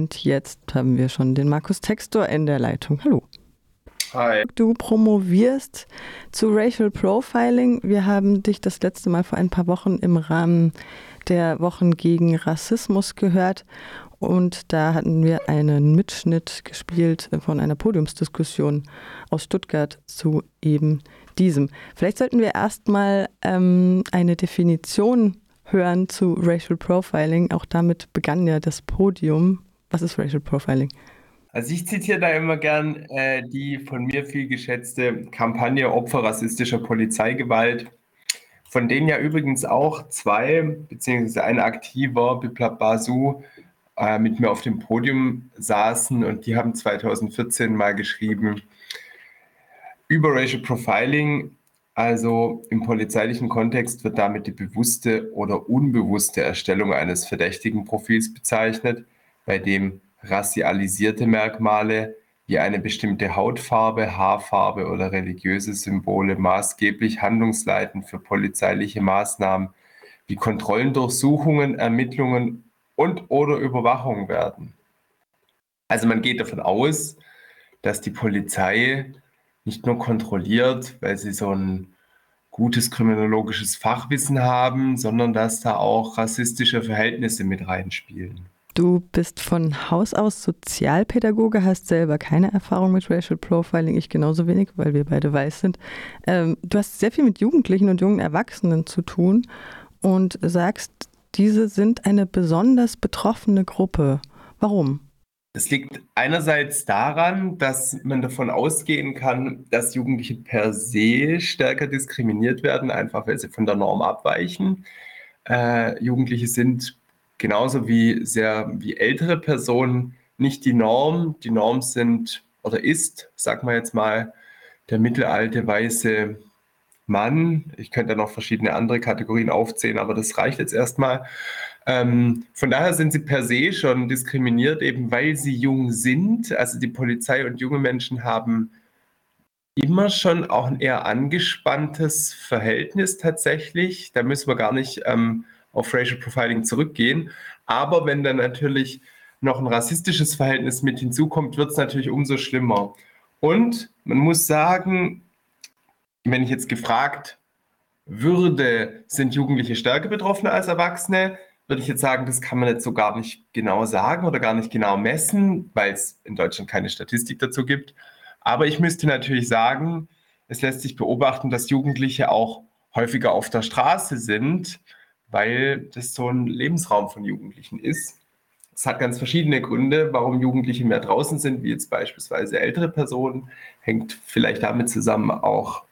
Und jetzt haben wir schon den Markus Textor in der Leitung. Hallo. Hi. Du promovierst zu Racial Profiling. Wir haben dich das letzte Mal vor ein paar Wochen im Rahmen der Wochen gegen Rassismus gehört. Und da hatten wir einen Mitschnitt gespielt von einer Podiumsdiskussion aus Stuttgart zu eben diesem. Vielleicht sollten wir erstmal ähm, eine Definition hören zu Racial Profiling. Auch damit begann ja das Podium. Was ist Racial Profiling? Also ich zitiere da immer gern äh, die von mir viel geschätzte Kampagne Opfer rassistischer Polizeigewalt, von denen ja übrigens auch zwei, beziehungsweise ein aktiver, Biplab Basu, äh, mit mir auf dem Podium saßen und die haben 2014 mal geschrieben über Racial Profiling. Also im polizeilichen Kontext wird damit die bewusste oder unbewusste Erstellung eines verdächtigen Profils bezeichnet, bei dem rassialisierte Merkmale wie eine bestimmte Hautfarbe, Haarfarbe oder religiöse Symbole maßgeblich handlungsleitend für polizeiliche Maßnahmen wie Kontrollendurchsuchungen, Ermittlungen und oder Überwachung werden. Also man geht davon aus, dass die Polizei nicht nur kontrolliert, weil sie so ein gutes kriminologisches Fachwissen haben, sondern dass da auch rassistische Verhältnisse mit reinspielen. Du bist von Haus aus Sozialpädagoge, hast selber keine Erfahrung mit Racial Profiling, ich genauso wenig, weil wir beide weiß sind. Ähm, du hast sehr viel mit Jugendlichen und jungen Erwachsenen zu tun und sagst, diese sind eine besonders betroffene Gruppe. Warum? Das liegt einerseits daran, dass man davon ausgehen kann, dass Jugendliche per se stärker diskriminiert werden, einfach weil sie von der Norm abweichen. Äh, Jugendliche sind genauso wie sehr wie ältere Personen nicht die Norm. Die Norm sind oder ist, sag mal jetzt mal, der mittelalte weiße Mann. Ich könnte noch verschiedene andere Kategorien aufzählen, aber das reicht jetzt erstmal. Ähm, von daher sind sie per se schon diskriminiert, eben weil sie jung sind. Also die Polizei und junge Menschen haben immer schon auch ein eher angespanntes Verhältnis tatsächlich. Da müssen wir gar nicht ähm, auf Racial Profiling zurückgehen. Aber wenn dann natürlich noch ein rassistisches Verhältnis mit hinzukommt, wird es natürlich umso schlimmer. Und man muss sagen, wenn ich jetzt gefragt würde, sind Jugendliche stärker betroffen als Erwachsene, würde ich jetzt sagen, das kann man jetzt so gar nicht genau sagen oder gar nicht genau messen, weil es in Deutschland keine Statistik dazu gibt. Aber ich müsste natürlich sagen, es lässt sich beobachten, dass Jugendliche auch häufiger auf der Straße sind, weil das so ein Lebensraum von Jugendlichen ist. Es hat ganz verschiedene Gründe, warum Jugendliche mehr draußen sind, wie jetzt beispielsweise ältere Personen. Hängt vielleicht damit zusammen auch,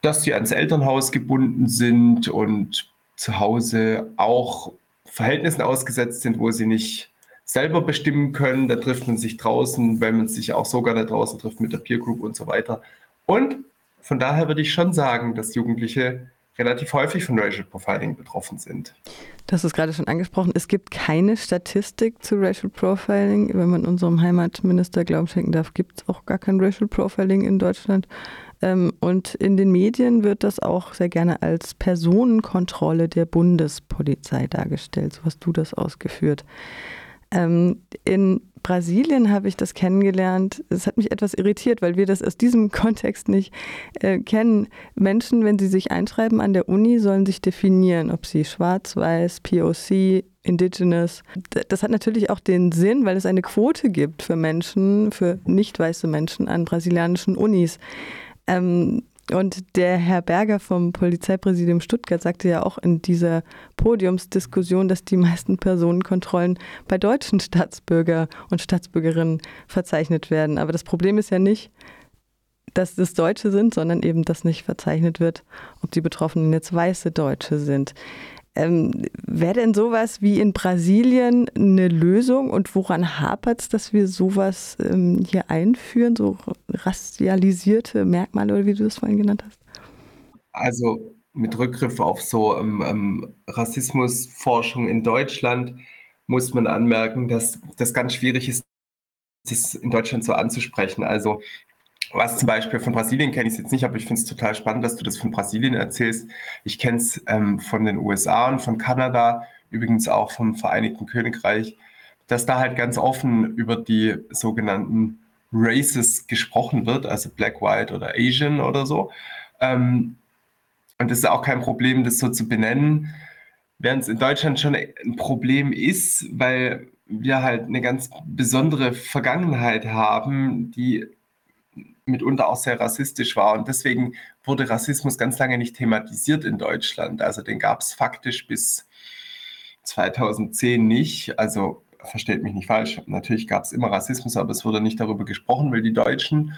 dass sie ans Elternhaus gebunden sind und zu Hause auch Verhältnissen ausgesetzt sind, wo sie nicht selber bestimmen können. Da trifft man sich draußen, weil man sich auch sogar da draußen trifft mit der Peer Group und so weiter. Und von daher würde ich schon sagen, dass Jugendliche relativ häufig von Racial Profiling betroffen sind. Das ist gerade schon angesprochen. Es gibt keine Statistik zu Racial Profiling. Wenn man unserem Heimatminister Glauben schenken darf, gibt es auch gar kein Racial Profiling in Deutschland. Ähm, und in den Medien wird das auch sehr gerne als Personenkontrolle der Bundespolizei dargestellt. So hast du das ausgeführt. Ähm, in Brasilien habe ich das kennengelernt. Es hat mich etwas irritiert, weil wir das aus diesem Kontext nicht äh, kennen. Menschen, wenn sie sich einschreiben an der Uni, sollen sich definieren, ob sie schwarz, weiß, POC, Indigenous. Das hat natürlich auch den Sinn, weil es eine Quote gibt für Menschen, für nicht weiße Menschen an brasilianischen Unis. Ähm, und der Herr Berger vom Polizeipräsidium Stuttgart sagte ja auch in dieser Podiumsdiskussion, dass die meisten Personenkontrollen bei deutschen Staatsbürger und Staatsbürgerinnen verzeichnet werden. Aber das Problem ist ja nicht, dass es Deutsche sind, sondern eben, dass nicht verzeichnet wird, ob die Betroffenen jetzt weiße Deutsche sind. Ähm, Wäre denn sowas wie in Brasilien eine Lösung und woran hapert es, dass wir sowas ähm, hier einführen, so racialisierte Merkmale oder wie du das vorhin genannt hast? Also mit Rückgriff auf so ähm, ähm Rassismusforschung in Deutschland muss man anmerken, dass das ganz schwierig ist, das in Deutschland so anzusprechen. Also was zum Beispiel von Brasilien kenne ich jetzt nicht, aber ich finde es total spannend, dass du das von Brasilien erzählst. Ich kenne es ähm, von den USA und von Kanada, übrigens auch vom Vereinigten Königreich. dass da halt ganz offen über die sogenannten Races gesprochen wird, also Black, White oder Asian oder so. Ähm, und es ist auch kein Problem, das so zu benennen, während es in Deutschland schon ein Problem ist, weil wir halt eine ganz besondere Vergangenheit haben, die mitunter auch sehr rassistisch war. Und deswegen wurde Rassismus ganz lange nicht thematisiert in Deutschland. Also den gab es faktisch bis 2010 nicht. Also versteht mich nicht falsch, natürlich gab es immer Rassismus, aber es wurde nicht darüber gesprochen, weil die Deutschen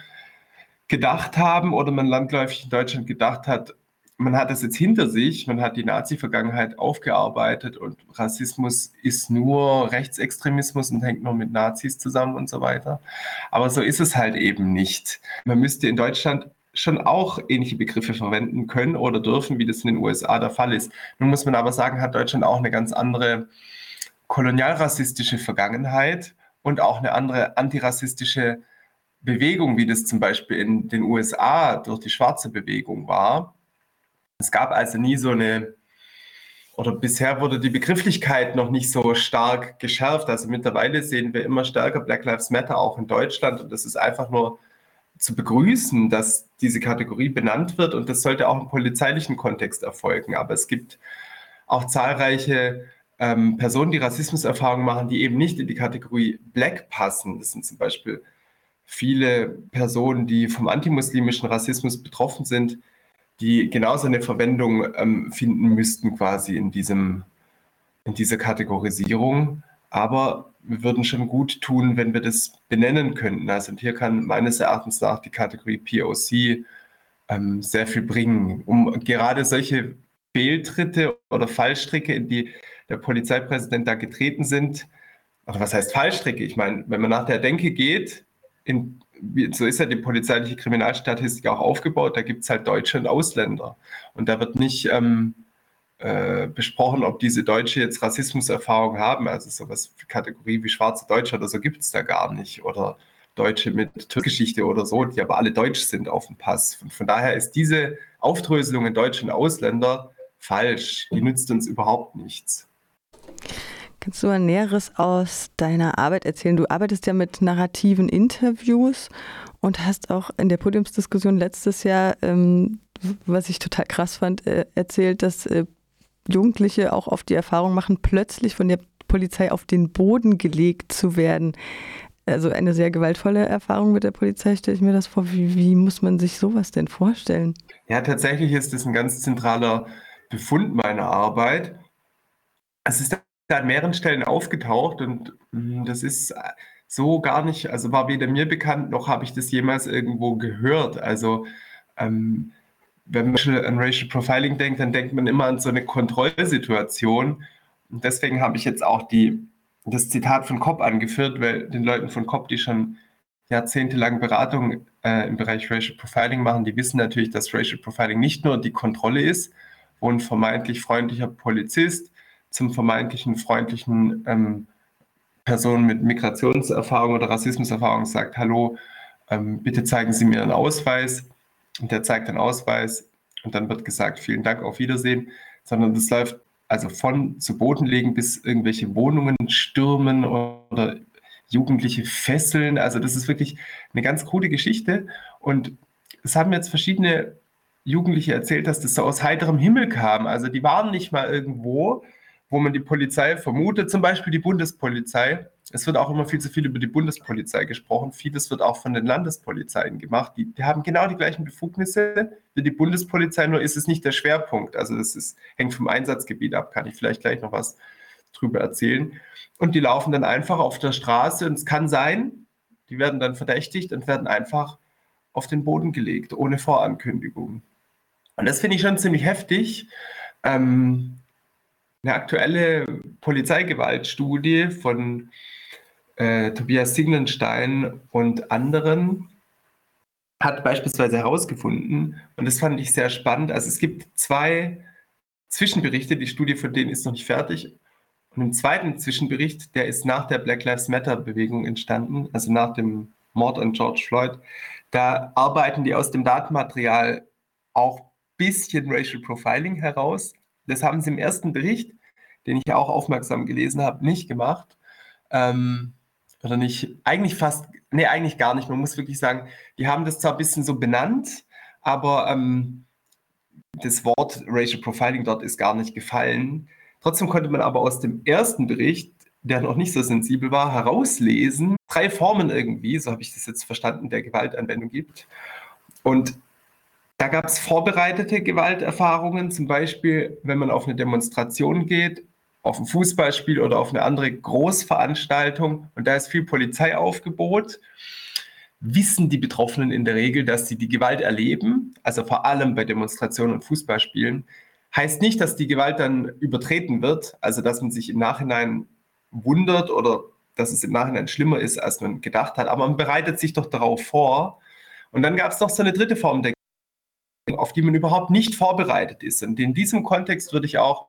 gedacht haben oder man landläufig in Deutschland gedacht hat, man hat das jetzt hinter sich, man hat die Nazi-Vergangenheit aufgearbeitet und Rassismus ist nur Rechtsextremismus und hängt nur mit Nazis zusammen und so weiter. Aber so ist es halt eben nicht. Man müsste in Deutschland schon auch ähnliche Begriffe verwenden können oder dürfen, wie das in den USA der Fall ist. Nun muss man aber sagen, hat Deutschland auch eine ganz andere kolonialrassistische Vergangenheit und auch eine andere antirassistische Bewegung, wie das zum Beispiel in den USA durch die schwarze Bewegung war. Es gab also nie so eine, oder bisher wurde die Begrifflichkeit noch nicht so stark geschärft. Also mittlerweile sehen wir immer stärker Black Lives Matter auch in Deutschland und das ist einfach nur zu begrüßen, dass diese Kategorie benannt wird und das sollte auch im polizeilichen Kontext erfolgen. Aber es gibt auch zahlreiche ähm, Personen, die Rassismuserfahrungen machen, die eben nicht in die Kategorie Black passen. Das sind zum Beispiel viele Personen, die vom antimuslimischen Rassismus betroffen sind, die genauso eine Verwendung ähm, finden müssten quasi in, diesem, in dieser Kategorisierung. Aber wir würden schon gut tun, wenn wir das benennen könnten. Also und hier kann meines Erachtens nach die Kategorie POC ähm, sehr viel bringen, um gerade solche Fehltritte oder Fallstricke, in die der Polizeipräsident da getreten sind. Oder was heißt Fallstricke? Ich meine, wenn man nach der Denke geht, in, so ist ja die polizeiliche Kriminalstatistik auch aufgebaut, da gibt es halt Deutsche und Ausländer. Und da wird nicht ähm, äh, besprochen, ob diese Deutsche jetzt Rassismuserfahrung haben. Also sowas Kategorie wie schwarze Deutsche oder so gibt es da gar nicht. Oder Deutsche mit Türkgeschichte oder so, die aber alle deutsch sind auf dem Pass. Und von daher ist diese Aufdröselung in Deutsche und Ausländer falsch. Die nützt uns überhaupt nichts. Kannst du ein Näheres aus deiner Arbeit erzählen? Du arbeitest ja mit narrativen Interviews und hast auch in der Podiumsdiskussion letztes Jahr, ähm, was ich total krass fand, äh, erzählt, dass äh, Jugendliche auch oft die Erfahrung machen, plötzlich von der Polizei auf den Boden gelegt zu werden. Also eine sehr gewaltvolle Erfahrung mit der Polizei, stelle ich mir das vor. Wie, wie muss man sich sowas denn vorstellen? Ja, tatsächlich ist das ein ganz zentraler Befund meiner Arbeit. Es ist an mehreren Stellen aufgetaucht und hm, das ist so gar nicht, also war weder mir bekannt, noch habe ich das jemals irgendwo gehört. Also ähm, wenn man an Racial Profiling denkt, dann denkt man immer an so eine Kontrollsituation. Und deswegen habe ich jetzt auch die, das Zitat von Kopp angeführt, weil den Leuten von Kopp, die schon jahrzehntelang Beratung äh, im Bereich Racial Profiling machen, die wissen natürlich, dass Racial Profiling nicht nur die Kontrolle ist, wo ein vermeintlich freundlicher Polizist zum vermeintlichen freundlichen ähm, Person mit Migrationserfahrung oder Rassismuserfahrung sagt, hallo, ähm, bitte zeigen Sie mir einen Ausweis. Und der zeigt den Ausweis und dann wird gesagt, vielen Dank, auf Wiedersehen. Sondern das läuft also von zu Boden legen bis irgendwelche Wohnungen stürmen oder Jugendliche fesseln. Also das ist wirklich eine ganz coole Geschichte. Und es haben jetzt verschiedene Jugendliche erzählt, dass das so aus heiterem Himmel kam. Also die waren nicht mal irgendwo, wo man die Polizei vermutet, zum Beispiel die Bundespolizei. Es wird auch immer viel zu viel über die Bundespolizei gesprochen. Vieles wird auch von den Landespolizeien gemacht. Die, die haben genau die gleichen Befugnisse wie die Bundespolizei, nur ist es nicht der Schwerpunkt. Also das ist, hängt vom Einsatzgebiet ab, kann ich vielleicht gleich noch was drüber erzählen. Und die laufen dann einfach auf der Straße und es kann sein, die werden dann verdächtigt und werden einfach auf den Boden gelegt, ohne Vorankündigung. Und das finde ich schon ziemlich heftig. Ähm, eine aktuelle Polizeigewaltstudie von äh, Tobias Siglenstein und anderen hat beispielsweise herausgefunden, und das fand ich sehr spannend, also es gibt zwei Zwischenberichte, die Studie von denen ist noch nicht fertig. Und im zweiten Zwischenbericht, der ist nach der Black Lives Matter-Bewegung entstanden, also nach dem Mord an George Floyd, da arbeiten die aus dem Datenmaterial auch bisschen Racial Profiling heraus. Das haben sie im ersten Bericht, den ich auch aufmerksam gelesen habe, nicht gemacht. ähm, oder nicht, eigentlich fast, nee, eigentlich gar nicht. Man muss wirklich sagen, die haben das zwar ein bisschen so benannt, aber ähm, das Wort Racial Profiling dort ist gar nicht gefallen. Trotzdem konnte man aber aus dem ersten Bericht, der noch nicht so sensibel war, herauslesen, drei Formen irgendwie, so habe ich das jetzt verstanden, der Gewaltanwendung gibt. Und da gab es vorbereitete Gewalterfahrungen, zum Beispiel, wenn man auf eine Demonstration geht, auf ein Fußballspiel oder auf eine andere Großveranstaltung und da ist viel Polizeiaufgebot, wissen die Betroffenen in der Regel, dass sie die Gewalt erleben, also vor allem bei Demonstrationen und Fußballspielen. Heißt nicht, dass die Gewalt dann übertreten wird, also dass man sich im Nachhinein wundert oder dass es im Nachhinein schlimmer ist, als man gedacht hat, aber man bereitet sich doch darauf vor. Und dann gab es noch so eine dritte Form der auf die man überhaupt nicht vorbereitet ist. Und in diesem Kontext würde ich auch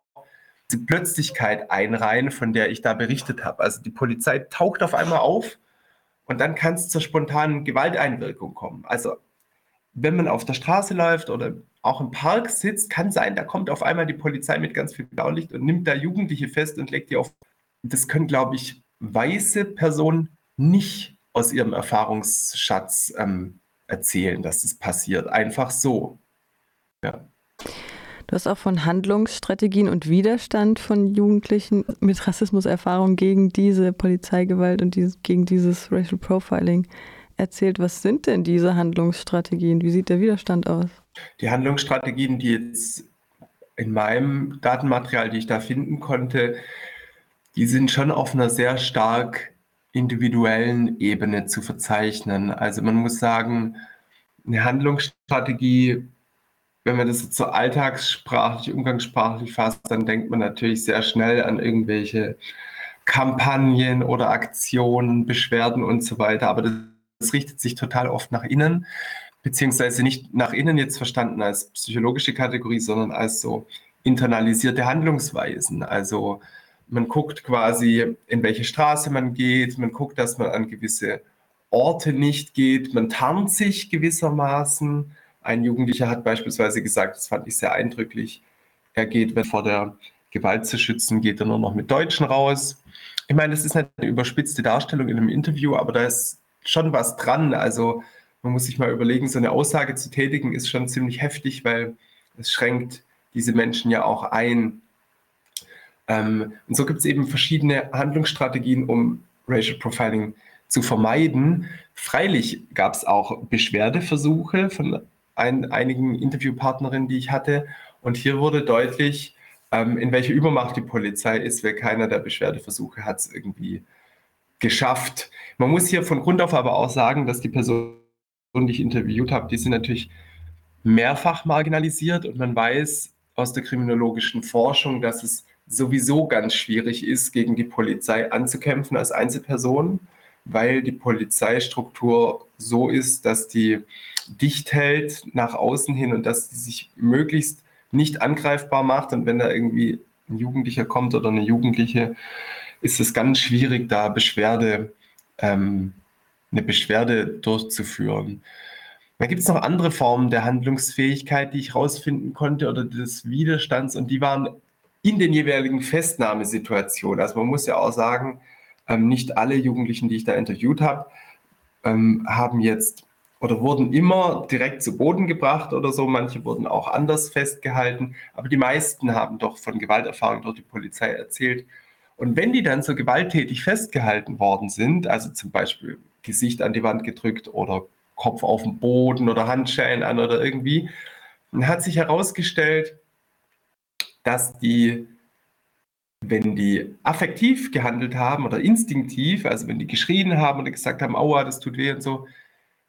die Plötzlichkeit einreihen, von der ich da berichtet habe. Also die Polizei taucht auf einmal auf und dann kann es zur spontanen Gewalteinwirkung kommen. Also wenn man auf der Straße läuft oder auch im Park sitzt, kann sein, da kommt auf einmal die Polizei mit ganz viel Blaulicht und nimmt da Jugendliche fest und legt die auf. Das können, glaube ich, weiße Personen nicht aus ihrem Erfahrungsschatz ähm, erzählen, dass das passiert. Einfach so. Ja. Du hast auch von Handlungsstrategien und Widerstand von Jugendlichen mit Rassismuserfahrung gegen diese Polizeigewalt und dieses, gegen dieses Racial Profiling erzählt. Was sind denn diese Handlungsstrategien? Wie sieht der Widerstand aus? Die Handlungsstrategien, die jetzt in meinem Datenmaterial, die ich da finden konnte, die sind schon auf einer sehr stark individuellen Ebene zu verzeichnen. Also man muss sagen, eine Handlungsstrategie wenn man das jetzt so alltagssprachlich, umgangssprachlich fasst, dann denkt man natürlich sehr schnell an irgendwelche Kampagnen oder Aktionen, Beschwerden und so weiter. Aber das, das richtet sich total oft nach innen, beziehungsweise nicht nach innen jetzt verstanden als psychologische Kategorie, sondern als so internalisierte Handlungsweisen. Also man guckt quasi, in welche Straße man geht, man guckt, dass man an gewisse Orte nicht geht, man tarnt sich gewissermaßen ein Jugendlicher hat beispielsweise gesagt, das fand ich sehr eindrücklich, er geht, wenn vor der Gewalt zu schützen, geht er nur noch mit Deutschen raus. Ich meine, das ist eine überspitzte Darstellung in einem Interview, aber da ist schon was dran. Also man muss sich mal überlegen, so eine Aussage zu tätigen, ist schon ziemlich heftig, weil es schränkt diese Menschen ja auch ein. Ähm, und so gibt es eben verschiedene Handlungsstrategien, um Racial Profiling zu vermeiden. Freilich gab es auch Beschwerdeversuche von ein, einigen Interviewpartnerinnen, die ich hatte. Und hier wurde deutlich, ähm, in welcher Übermacht die Polizei ist, weil keiner der Beschwerdeversuche hat es irgendwie geschafft. Man muss hier von Grund auf aber auch sagen, dass die Personen, die ich interviewt habe, die sind natürlich mehrfach marginalisiert und man weiß aus der kriminologischen Forschung, dass es sowieso ganz schwierig ist, gegen die Polizei anzukämpfen als Einzelperson, weil die Polizeistruktur so ist, dass die dicht hält nach außen hin und dass sie sich möglichst nicht angreifbar macht. Und wenn da irgendwie ein Jugendlicher kommt oder eine Jugendliche, ist es ganz schwierig, da Beschwerde, ähm, eine Beschwerde durchzuführen. Dann gibt es noch andere Formen der Handlungsfähigkeit, die ich herausfinden konnte oder des Widerstands und die waren in den jeweiligen Festnahmesituationen. Also man muss ja auch sagen, ähm, nicht alle Jugendlichen, die ich da interviewt habe, ähm, haben jetzt oder wurden immer direkt zu Boden gebracht oder so. Manche wurden auch anders festgehalten, aber die meisten haben doch von Gewalterfahrung durch die Polizei erzählt. Und wenn die dann so gewalttätig festgehalten worden sind, also zum Beispiel Gesicht an die Wand gedrückt oder Kopf auf den Boden oder Handschellen an oder irgendwie, dann hat sich herausgestellt, dass die, wenn die affektiv gehandelt haben oder instinktiv, also wenn die geschrien haben oder gesagt haben, aua, das tut weh und so,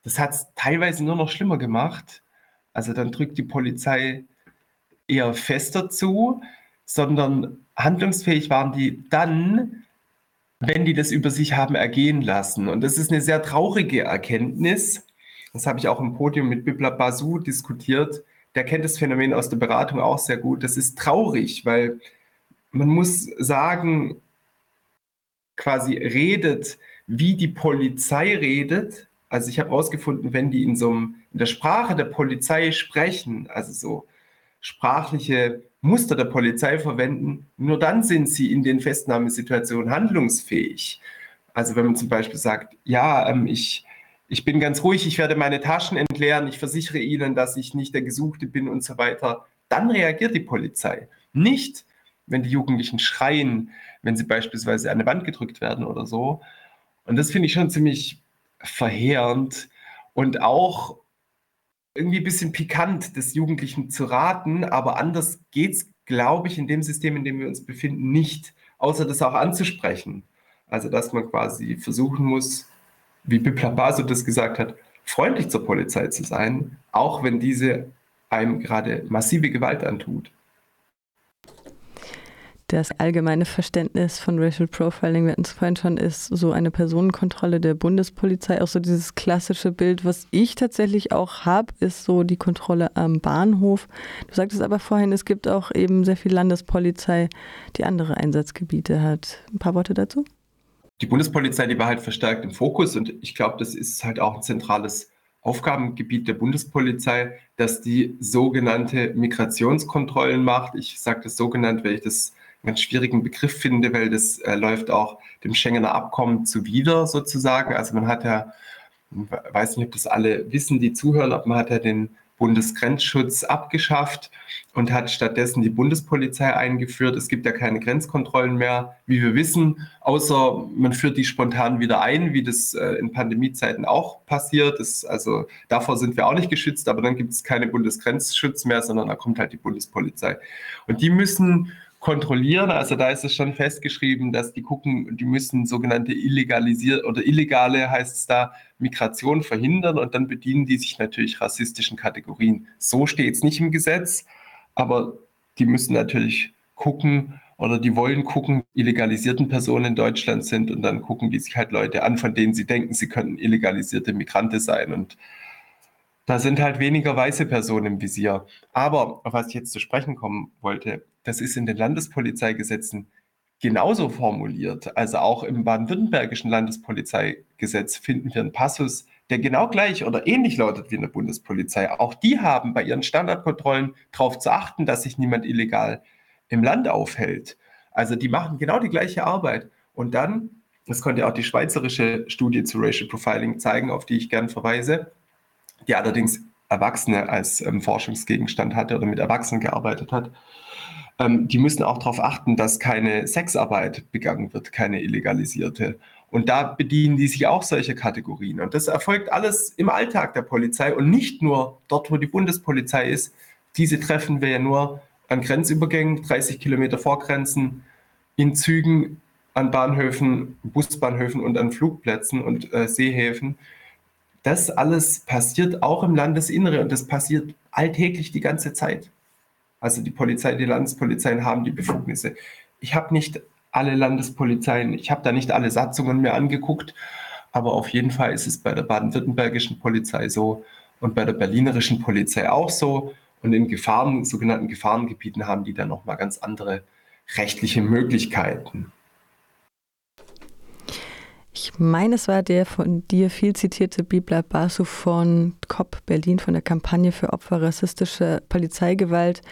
das hat es teilweise nur noch schlimmer gemacht. Also dann drückt die Polizei eher fester zu, sondern handlungsfähig waren die dann, wenn die das über sich haben ergehen lassen. Und das ist eine sehr traurige Erkenntnis. Das habe ich auch im Podium mit Bibla Basu diskutiert. Der kennt das Phänomen aus der Beratung auch sehr gut. Das ist traurig, weil man muss sagen, quasi redet, wie die Polizei redet, also ich habe herausgefunden, wenn die in so einem, in der Sprache der Polizei sprechen, also so sprachliche Muster der Polizei verwenden, nur dann sind sie in den Festnahmesituationen handlungsfähig. Also wenn man zum Beispiel sagt, ja, ähm, ich, ich bin ganz ruhig, ich werde meine Taschen entleeren, ich versichere Ihnen, dass ich nicht der Gesuchte bin und so weiter, dann reagiert die Polizei. Nicht, wenn die Jugendlichen schreien, wenn sie beispielsweise an eine Wand gedrückt werden oder so. Und das finde ich schon ziemlich verheerend und auch irgendwie ein bisschen pikant, des Jugendlichen zu raten, aber anders geht es, glaube ich, in dem System, in dem wir uns befinden, nicht, außer das auch anzusprechen. Also, dass man quasi versuchen muss, wie Bibla Baso das gesagt hat, freundlich zur Polizei zu sein, auch wenn diese einem gerade massive Gewalt antut das allgemeine Verständnis von Racial Profiling, wir hatten es vorhin schon, ist so eine Personenkontrolle der Bundespolizei. Auch so dieses klassische Bild, was ich tatsächlich auch habe, ist so die Kontrolle am Bahnhof. Du sagtest aber vorhin, es gibt auch eben sehr viel Landespolizei, die andere Einsatzgebiete hat. Ein paar Worte dazu? Die Bundespolizei, die war halt verstärkt im Fokus und ich glaube, das ist halt auch ein zentrales Aufgabengebiet der Bundespolizei, dass die sogenannte Migrationskontrollen macht. Ich sage das sogenannt, weil ich das ganz schwierigen Begriff finde, weil das äh, läuft auch dem Schengener Abkommen zuwider sozusagen. Also man hat ja, weiß nicht, ob das alle wissen, die zuhören, aber man hat ja den Bundesgrenzschutz abgeschafft und hat stattdessen die Bundespolizei eingeführt. Es gibt ja keine Grenzkontrollen mehr, wie wir wissen, außer man führt die spontan wieder ein, wie das äh, in Pandemiezeiten auch passiert. Das, also davor sind wir auch nicht geschützt, aber dann gibt es keine Bundesgrenzschutz mehr, sondern da kommt halt die Bundespolizei. Und die müssen kontrollieren. Also da ist es schon festgeschrieben, dass die gucken, die müssen sogenannte illegalisiert oder illegale heißt es da Migration verhindern und dann bedienen die sich natürlich rassistischen Kategorien. So steht es nicht im Gesetz, aber die müssen natürlich gucken oder die wollen gucken, illegalisierten Personen in Deutschland sind und dann gucken die sich halt Leute an, von denen sie denken, sie könnten illegalisierte Migranten sein und da sind halt weniger weiße Personen im Visier. Aber auf was ich jetzt zu sprechen kommen wollte, das ist in den Landespolizeigesetzen genauso formuliert. Also auch im baden-württembergischen Landespolizeigesetz finden wir einen Passus, der genau gleich oder ähnlich lautet wie in der Bundespolizei. Auch die haben bei ihren Standardkontrollen darauf zu achten, dass sich niemand illegal im Land aufhält. Also die machen genau die gleiche Arbeit. Und dann, das konnte auch die schweizerische Studie zu Racial Profiling zeigen, auf die ich gern verweise, die allerdings Erwachsene als ähm, Forschungsgegenstand hatte oder mit Erwachsenen gearbeitet hat, ähm, die müssen auch darauf achten, dass keine Sexarbeit begangen wird, keine illegalisierte. Und da bedienen die sich auch solche Kategorien. Und das erfolgt alles im Alltag der Polizei und nicht nur dort, wo die Bundespolizei ist. Diese treffen wir ja nur an Grenzübergängen, 30 Kilometer vor Grenzen, in Zügen, an Bahnhöfen, Busbahnhöfen und an Flugplätzen und äh, Seehäfen. Das alles passiert auch im Landesinnere und das passiert alltäglich die ganze Zeit. Also die Polizei, die Landespolizeien haben die Befugnisse. Ich habe nicht alle Landespolizeien, ich habe da nicht alle Satzungen mir angeguckt, aber auf jeden Fall ist es bei der baden-württembergischen Polizei so und bei der berlinerischen Polizei auch so. Und in Gefahren, sogenannten Gefahrengebieten haben die dann nochmal ganz andere rechtliche Möglichkeiten. Ich meine, es war der von dir viel zitierte Bibla Basu von COP Berlin, von der Kampagne für Opfer rassistischer Polizeigewalt,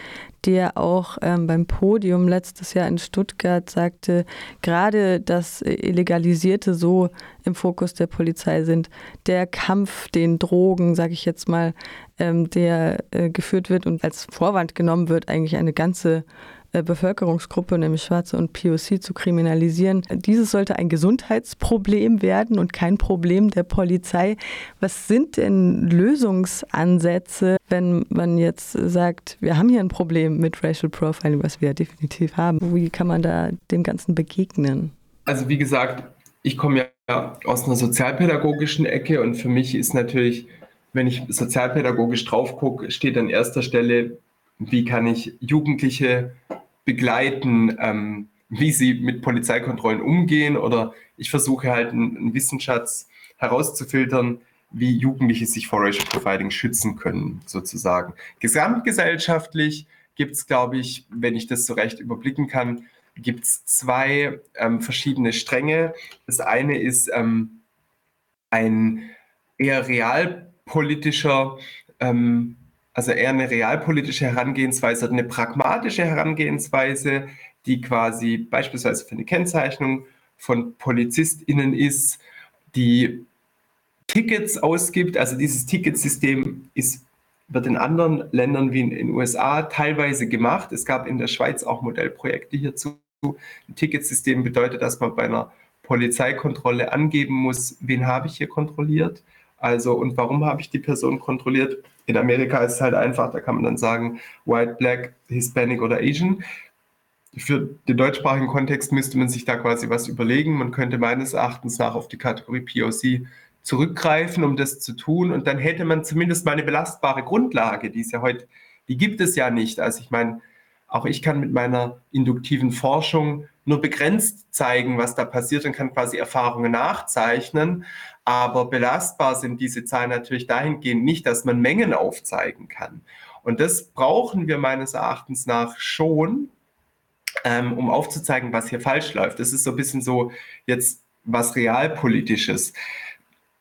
der auch ähm, beim Podium letztes Jahr in Stuttgart sagte, gerade dass Illegalisierte so im Fokus der Polizei sind, der Kampf den Drogen, sage ich jetzt mal, ähm, der äh, geführt wird und als Vorwand genommen wird, eigentlich eine ganze Bevölkerungsgruppe, nämlich Schwarze und POC, zu kriminalisieren. Dieses sollte ein Gesundheitsproblem werden und kein Problem der Polizei. Was sind denn Lösungsansätze, wenn man jetzt sagt, wir haben hier ein Problem mit Racial Profiling, was wir ja definitiv haben? Wie kann man da dem Ganzen begegnen? Also wie gesagt, ich komme ja aus einer sozialpädagogischen Ecke und für mich ist natürlich, wenn ich sozialpädagogisch drauf gucke, steht an erster Stelle, wie kann ich Jugendliche begleiten, ähm, wie sie mit Polizeikontrollen umgehen oder ich versuche halt einen, einen Wissensschatz herauszufiltern, wie Jugendliche sich vor Racial Profiling schützen können, sozusagen. Gesamtgesellschaftlich gibt es, glaube ich, wenn ich das so recht überblicken kann, gibt es zwei ähm, verschiedene Stränge. Das eine ist ähm, ein eher realpolitischer ähm, also eher eine realpolitische Herangehensweise, eine pragmatische Herangehensweise, die quasi beispielsweise für eine Kennzeichnung von PolizistInnen ist, die Tickets ausgibt. Also dieses Ticketsystem ist, wird in anderen Ländern wie in den USA teilweise gemacht. Es gab in der Schweiz auch Modellprojekte hierzu. Ein Ticketsystem bedeutet, dass man bei einer Polizeikontrolle angeben muss, wen habe ich hier kontrolliert. Also und warum habe ich die Person kontrolliert? In Amerika ist es halt einfach, da kann man dann sagen, White, Black, Hispanic oder Asian für den deutschsprachigen Kontext müsste man sich da quasi was überlegen. Man könnte meines Erachtens nach auf die Kategorie POC zurückgreifen, um das zu tun. Und dann hätte man zumindest mal eine belastbare Grundlage, die ist ja heute, die gibt es ja nicht. Also ich meine, auch ich kann mit meiner induktiven Forschung nur begrenzt zeigen, was da passiert und kann quasi Erfahrungen nachzeichnen. Aber belastbar sind diese Zahlen natürlich dahingehend nicht, dass man Mengen aufzeigen kann. Und das brauchen wir meines Erachtens nach schon, ähm, um aufzuzeigen, was hier falsch läuft. Das ist so ein bisschen so jetzt was realpolitisches.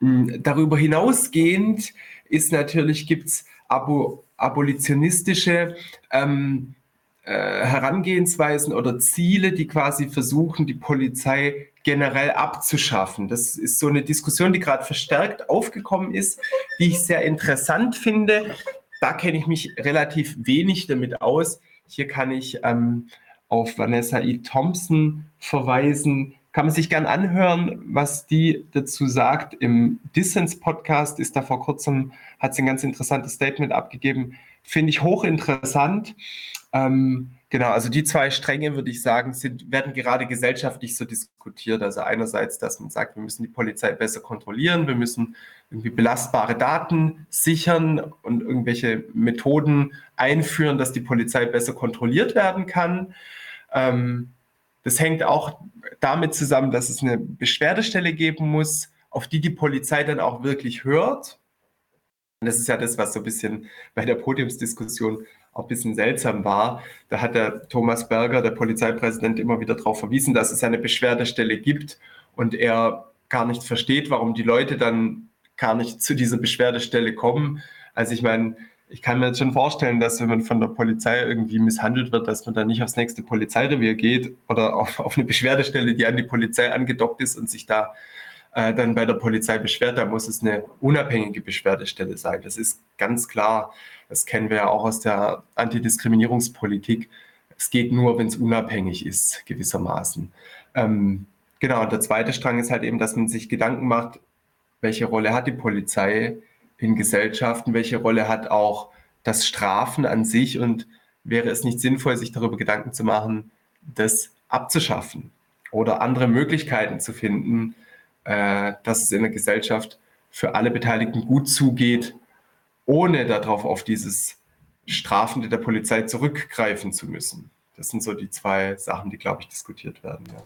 Hm, darüber hinausgehend ist natürlich, gibt es abo abolitionistische ähm, äh, Herangehensweisen oder Ziele, die quasi versuchen, die Polizei generell abzuschaffen. Das ist so eine Diskussion, die gerade verstärkt aufgekommen ist, die ich sehr interessant finde. Da kenne ich mich relativ wenig damit aus. Hier kann ich ähm, auf Vanessa E. Thompson verweisen. Kann man sich gern anhören, was die dazu sagt. Im Dissens-Podcast ist da vor kurzem, hat sie ein ganz interessantes Statement abgegeben. Finde ich hochinteressant. Ähm, genau, also die zwei Stränge, würde ich sagen, sind, werden gerade gesellschaftlich so diskutiert. Also einerseits, dass man sagt, wir müssen die Polizei besser kontrollieren, wir müssen irgendwie belastbare Daten sichern und irgendwelche Methoden einführen, dass die Polizei besser kontrolliert werden kann. Ähm, das hängt auch damit zusammen, dass es eine Beschwerdestelle geben muss, auf die die Polizei dann auch wirklich hört. Und das ist ja das, was so ein bisschen bei der Podiumsdiskussion auch ein bisschen seltsam war. Da hat der Thomas Berger, der Polizeipräsident, immer wieder darauf verwiesen, dass es eine Beschwerdestelle gibt und er gar nicht versteht, warum die Leute dann gar nicht zu dieser Beschwerdestelle kommen. Also ich meine, ich kann mir jetzt schon vorstellen, dass wenn man von der Polizei irgendwie misshandelt wird, dass man dann nicht aufs nächste Polizeirevier geht oder auf, auf eine Beschwerdestelle, die an die Polizei angedockt ist und sich da äh, dann bei der Polizei beschwert. Da muss es eine unabhängige Beschwerdestelle sein. Das ist ganz klar. Das kennen wir ja auch aus der Antidiskriminierungspolitik. Es geht nur, wenn es unabhängig ist, gewissermaßen. Ähm, genau, und der zweite Strang ist halt eben, dass man sich Gedanken macht, welche Rolle hat die Polizei in Gesellschaften, welche Rolle hat auch das Strafen an sich und wäre es nicht sinnvoll, sich darüber Gedanken zu machen, das abzuschaffen oder andere Möglichkeiten zu finden, äh, dass es in der Gesellschaft für alle Beteiligten gut zugeht, ohne darauf auf dieses Strafende der Polizei zurückgreifen zu müssen. Das sind so die zwei Sachen, die, glaube ich, diskutiert werden. Ja.